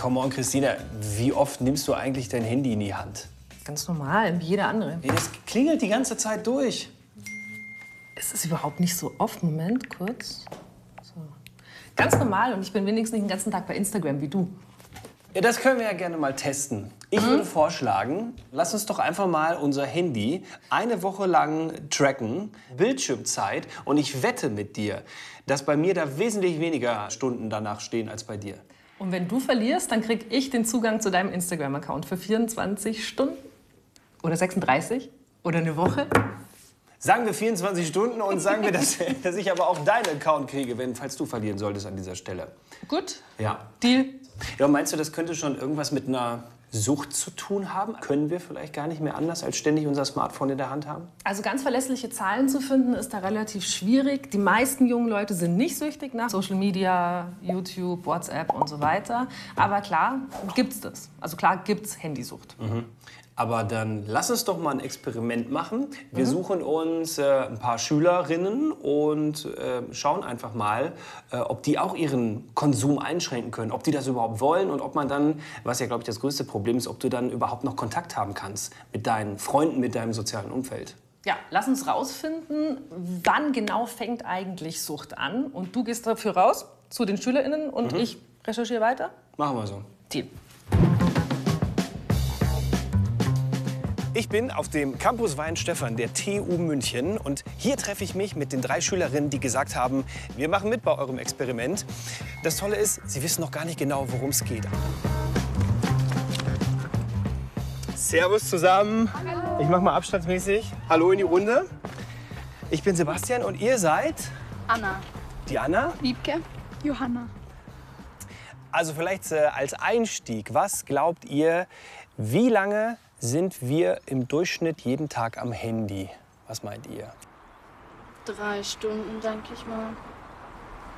Come on, Christina, wie oft nimmst du eigentlich dein Handy in die Hand? Ganz normal, wie jeder andere. Nee, das klingelt die ganze Zeit durch. Es ist überhaupt nicht so oft. Moment, kurz. So. Ganz normal und ich bin wenigstens nicht den ganzen Tag bei Instagram wie du. Ja, das können wir ja gerne mal testen. Ich würde vorschlagen, lass uns doch einfach mal unser Handy eine Woche lang tracken, Bildschirmzeit, und ich wette mit dir, dass bei mir da wesentlich weniger Stunden danach stehen als bei dir. Und wenn du verlierst, dann krieg ich den Zugang zu deinem Instagram-Account für 24 Stunden oder 36 oder eine Woche. Sagen wir 24 Stunden und sagen wir, dass, dass ich aber auch deinen Account kriege, wenn, falls du verlieren solltest an dieser Stelle. Gut? Ja. Deal. Ja, meinst du, das könnte schon irgendwas mit einer Sucht zu tun haben? Können wir vielleicht gar nicht mehr anders, als ständig unser Smartphone in der Hand haben? Also ganz verlässliche Zahlen zu finden, ist da relativ schwierig. Die meisten jungen Leute sind nicht süchtig nach Social Media, YouTube, WhatsApp und so weiter. Aber klar gibt's das. Also klar gibt's Handysucht. Aber dann lass uns doch mal ein Experiment machen. Wir suchen uns äh, ein paar Schülerinnen und äh, schauen einfach mal, äh, ob die auch ihren Konsum einschränken können, ob die das überhaupt wollen und ob man dann, was ja glaube ich das größte Problem ist, ob du dann überhaupt noch Kontakt haben kannst mit deinen Freunden, mit deinem sozialen Umfeld. Ja, lass uns rausfinden, wann genau fängt eigentlich Sucht an. Und du gehst dafür raus zu den SchülerInnen und ich recherchiere weiter. Machen wir so. Deal. Ich bin auf dem Campus Weinstefan der TU München und hier treffe ich mich mit den drei Schülerinnen, die gesagt haben, wir machen mit bei eurem Experiment. Das Tolle ist, sie wissen noch gar nicht genau, worum es geht. Servus zusammen. Hallo. Ich mache mal abstandsmäßig. Hallo in die Runde. Ich bin Sebastian und ihr seid Anna. die Anna. Wiebke. Johanna. Also vielleicht äh, als Einstieg, was glaubt ihr, wie lange sind wir im Durchschnitt jeden Tag am Handy? Was meint ihr? Drei Stunden, denke ich mal.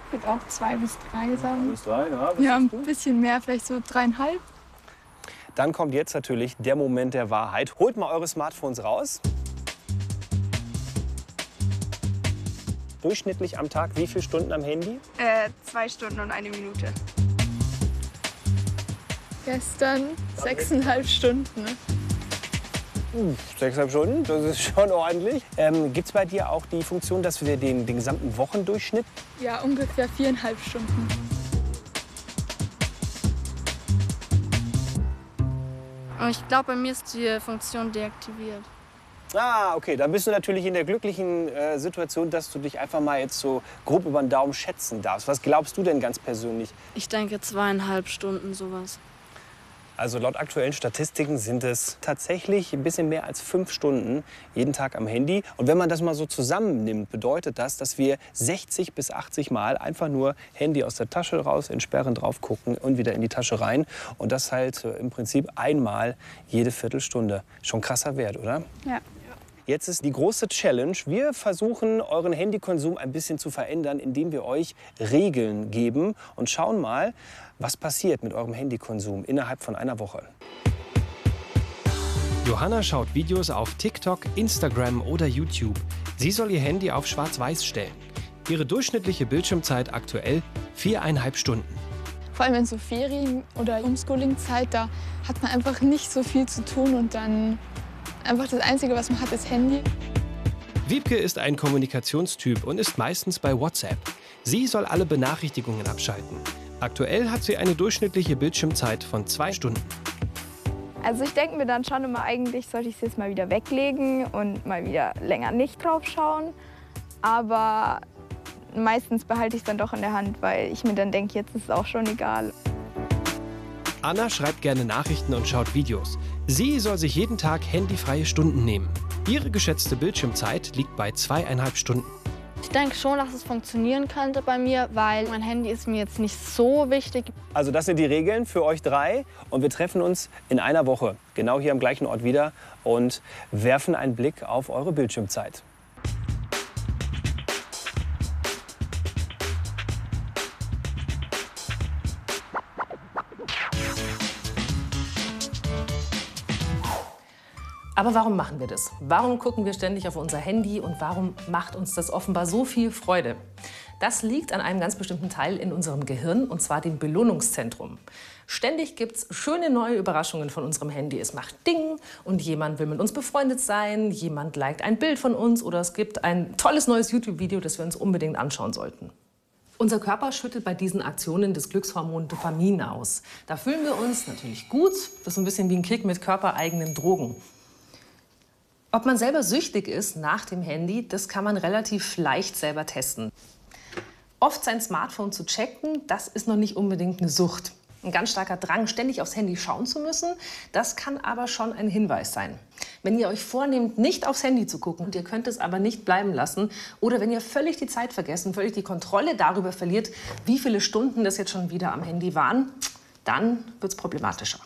Ich würde auch zwei bis drei sagen. Bis drei, ja. Ja, ein bisschen mehr, vielleicht so dreieinhalb. Dann kommt jetzt natürlich der Moment der Wahrheit. Holt mal eure Smartphones raus. Durchschnittlich am Tag wie viele Stunden am Handy? Äh, zwei Stunden und eine Minute. Gestern sechseinhalb Stunden. Ne? Sechseinhalb Stunden, das ist schon ordentlich. Ähm, Gibt es bei dir auch die Funktion, dass wir den, den gesamten Wochendurchschnitt Ja, ungefähr viereinhalb Stunden. Und ich glaube, bei mir ist die Funktion deaktiviert. Ah, okay. Dann bist du natürlich in der glücklichen äh, Situation, dass du dich einfach mal jetzt so grob über den Daumen schätzen darfst. Was glaubst du denn ganz persönlich? Ich denke zweieinhalb Stunden sowas. Also laut aktuellen Statistiken sind es tatsächlich ein bisschen mehr als fünf Stunden jeden Tag am Handy. Und wenn man das mal so zusammennimmt, bedeutet das, dass wir 60 bis 80 Mal einfach nur Handy aus der Tasche raus, entsperren, drauf gucken und wieder in die Tasche rein. Und das halt äh, im Prinzip einmal jede Viertelstunde. Schon krasser Wert, oder? Ja. Jetzt ist die große Challenge. Wir versuchen, euren Handykonsum ein bisschen zu verändern, indem wir euch Regeln geben und schauen mal, was passiert mit eurem Handykonsum innerhalb von einer Woche. Johanna schaut Videos auf TikTok, Instagram oder YouTube. Sie soll ihr Handy auf Schwarz-Weiß stellen. Ihre durchschnittliche Bildschirmzeit aktuell viereinhalb Stunden. Vor allem in so Ferien- oder Homeschooling-Zeit, da hat man einfach nicht so viel zu tun und dann einfach das Einzige, was man hat, ist Handy. Wiebke ist ein Kommunikationstyp und ist meistens bei WhatsApp. Sie soll alle Benachrichtigungen abschalten. Aktuell hat sie eine durchschnittliche Bildschirmzeit von zwei Stunden. Also ich denke mir dann schon immer, eigentlich sollte ich es jetzt mal wieder weglegen und mal wieder länger nicht drauf schauen. Aber meistens behalte ich es dann doch in der Hand, weil ich mir dann denke, jetzt ist es auch schon egal. Anna schreibt gerne Nachrichten und schaut Videos. Sie soll sich jeden Tag handyfreie Stunden nehmen. Ihre geschätzte Bildschirmzeit liegt bei zweieinhalb Stunden. Ich denke schon, dass es funktionieren könnte bei mir, weil mein Handy ist mir jetzt nicht so wichtig. Also das sind die Regeln für euch drei und wir treffen uns in einer Woche genau hier am gleichen Ort wieder und werfen einen Blick auf eure Bildschirmzeit. Aber warum machen wir das? Warum gucken wir ständig auf unser Handy und warum macht uns das offenbar so viel Freude? Das liegt an einem ganz bestimmten Teil in unserem Gehirn, und zwar dem Belohnungszentrum. Ständig gibt es schöne neue Überraschungen von unserem Handy. Es macht Ding und jemand will mit uns befreundet sein, jemand liked ein Bild von uns oder es gibt ein tolles neues YouTube-Video, das wir uns unbedingt anschauen sollten. Unser Körper schüttet bei diesen Aktionen das Glückshormon Dopamin aus. Da fühlen wir uns natürlich gut. Das ist ein bisschen wie ein Kick mit körpereigenen Drogen. Ob man selber süchtig ist nach dem Handy, das kann man relativ leicht selber testen. Oft sein Smartphone zu checken, das ist noch nicht unbedingt eine Sucht. Ein ganz starker Drang, ständig aufs Handy schauen zu müssen, das kann aber schon ein Hinweis sein. Wenn ihr euch vornehmt, nicht aufs Handy zu gucken und ihr könnt es aber nicht bleiben lassen, oder wenn ihr völlig die Zeit vergessen, völlig die Kontrolle darüber verliert, wie viele Stunden das jetzt schon wieder am Handy waren, dann wird es problematischer.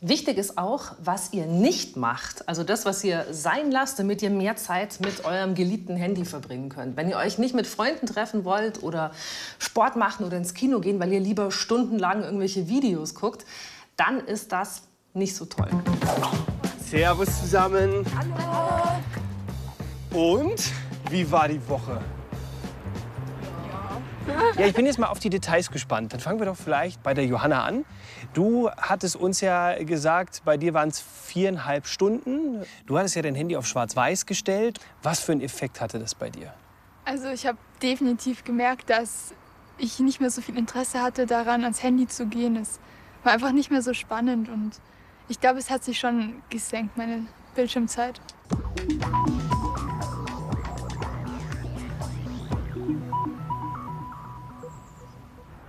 Wichtig ist auch, was ihr nicht macht. Also das, was ihr sein lasst, damit ihr mehr Zeit mit eurem geliebten Handy verbringen könnt. Wenn ihr euch nicht mit Freunden treffen wollt oder Sport machen oder ins Kino gehen, weil ihr lieber stundenlang irgendwelche Videos guckt, dann ist das nicht so toll. Servus zusammen. Hallo. Und wie war die Woche? Ja, ich bin jetzt mal auf die Details gespannt. Dann fangen wir doch vielleicht bei der Johanna an. Du hattest uns ja gesagt, bei dir waren es viereinhalb Stunden. Du hattest ja dein Handy auf Schwarz-Weiß gestellt. Was für einen Effekt hatte das bei dir? Also ich habe definitiv gemerkt, dass ich nicht mehr so viel Interesse hatte daran, ans Handy zu gehen. Es war einfach nicht mehr so spannend und ich glaube, es hat sich schon gesenkt, meine Bildschirmzeit.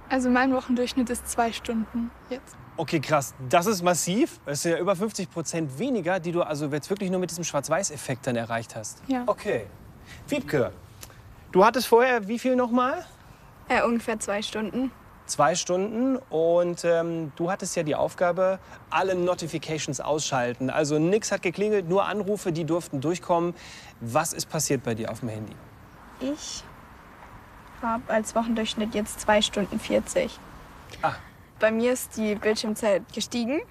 Also mein Wochendurchschnitt ist zwei Stunden jetzt. Okay, krass. Das ist massiv. Das sind ja über 50 Prozent weniger, die du also jetzt wirklich nur mit diesem Schwarz-Weiß-Effekt dann erreicht hast. Ja. Okay. Wiebke, du hattest vorher wie viel nochmal? Äh, ungefähr zwei Stunden. Zwei Stunden und ähm, du hattest ja die Aufgabe, alle Notifications ausschalten. Also nichts hat geklingelt, nur Anrufe, die durften durchkommen. Was ist passiert bei dir auf dem Handy? Ich habe als Wochendurchschnitt jetzt zwei Stunden 40. Ah. Bei mir ist die Bildschirmzeit gestiegen.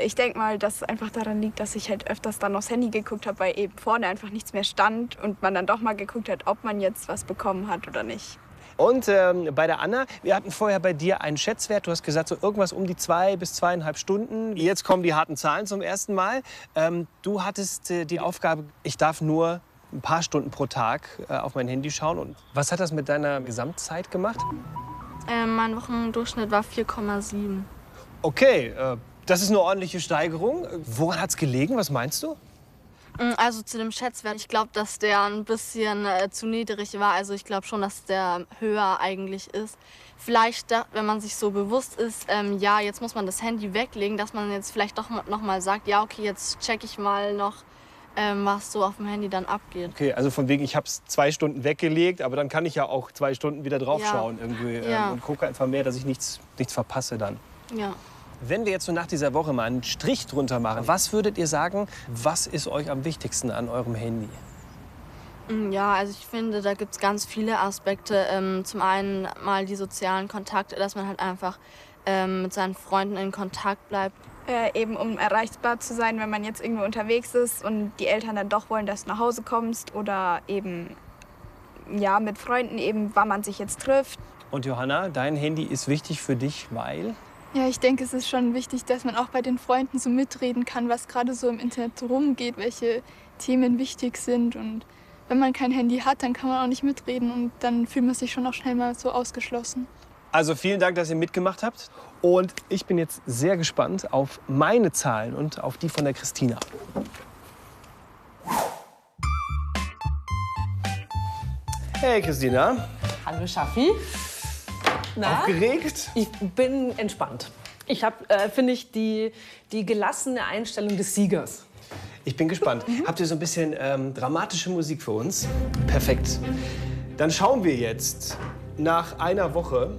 Ich denke mal, dass es einfach daran liegt, dass ich halt öfters dann aufs Handy geguckt habe, weil eben vorne einfach nichts mehr stand und man dann doch mal geguckt hat, ob man jetzt was bekommen hat oder nicht. Und ähm, bei der Anna, wir hatten vorher bei dir einen Schätzwert. Du hast gesagt, so irgendwas um die zwei bis zweieinhalb Stunden. Jetzt kommen die harten Zahlen zum ersten Mal. Ähm, du hattest äh, die Aufgabe, ich darf nur ein paar Stunden pro Tag äh, auf mein Handy schauen. Und was hat das mit deiner Gesamtzeit gemacht? Äh, mein Wochendurchschnitt war 4,7. Okay, äh, das ist eine ordentliche Steigerung. Woran hat es gelegen? Was meinst du? Mm, Also zu dem Schätzwert, ich glaube, dass der ein bisschen äh, zu niedrig war. Also ich glaube schon, dass der höher eigentlich ist. Vielleicht, wenn man sich so bewusst ist, ähm, ja, jetzt muss man das Handy weglegen, dass man jetzt vielleicht doch noch mal sagt, ja, okay, jetzt check ich mal noch, ähm, was so auf dem Handy dann abgeht. Okay, also von wegen, ich habe es zwei Stunden weggelegt, aber dann kann ich ja auch zwei Stunden wieder draufschauen Ja. irgendwie ähm, Ja. und gucke einfach mehr, dass ich nichts, nichts verpasse dann. Ja. Wenn wir jetzt so nach dieser Woche mal einen Strich drunter machen, was würdet ihr sagen, was ist euch am wichtigsten an eurem Handy? Mm, Ja, also ich finde, da gibt es ganz viele Aspekte. Ähm, zum einen mal die sozialen Kontakte, dass man halt einfach ähm, mit seinen Freunden in Kontakt bleibt. Äh, eben um erreichbar zu sein, wenn man jetzt irgendwo unterwegs ist und die Eltern dann doch wollen, dass du nach Hause kommst oder eben ja mit Freunden eben, wann man sich jetzt trifft. Und Johanna, dein Handy ist wichtig für dich, weil? Ja, ich denke, es ist schon wichtig, dass man auch bei den Freunden so mitreden kann, was gerade so im Internet rumgeht, welche Themen wichtig sind. Und wenn man kein Handy hat, dann kann man auch nicht mitreden und dann fühlt man sich schon auch schnell mal so ausgeschlossen. Also vielen Dank, dass ihr mitgemacht habt. Und ich bin jetzt sehr gespannt auf meine Zahlen und auf die von der Christina. Hey Christina, Hallo Schaffi. Na? aufgeregt? Ich bin entspannt. Ich habe, äh, finde ich, die, die gelassene Einstellung des Siegers. Ich bin gespannt. Habt ihr so ein bisschen ähm, dramatische Musik für uns? Perfekt. Dann schauen wir jetzt nach einer Woche.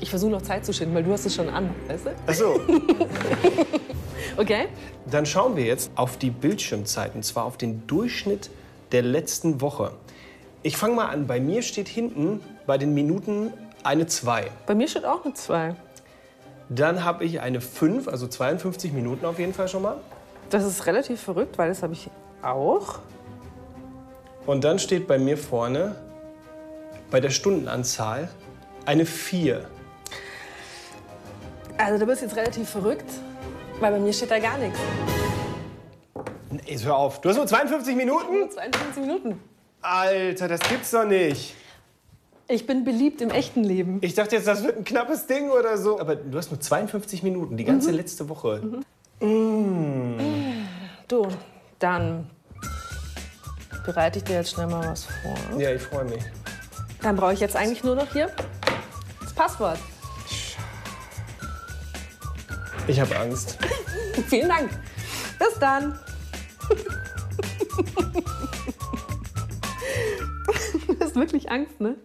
Ich versuche noch Zeit zu schinden, weil du hast es schon an, weißt du? Achso, Okay. dann schauen wir jetzt auf die Bildschirmzeit und zwar auf den Durchschnitt der letzten Woche. Ich fange mal an. Bei mir steht hinten bei den Minuten eine 2. Bei mir steht auch eine 2. Dann habe ich eine 5, also 52 Minuten auf jeden Fall schon mal. Das ist relativ verrückt, weil das habe ich auch. Und dann steht bei mir vorne bei der Stundenanzahl eine 4. Also du bist jetzt relativ verrückt, weil bei mir steht da gar nichts. Ey, hör auf. Du hast nur 52 Minuten? 22 Minuten. Alter, das gibt's doch nicht. Ich bin beliebt im echten Leben. Ich dachte jetzt, das wird ein knappes Ding oder so. Aber du hast nur 52 Minuten, die ganze letzte Woche. Du, dann bereite ich dir jetzt schnell mal was vor. Ja, ich freue mich. Dann brauche ich jetzt eigentlich nur noch hier das Passwort. Ich habe Angst. Vielen Dank. Bis dann. Du hast wirklich Angst, ne?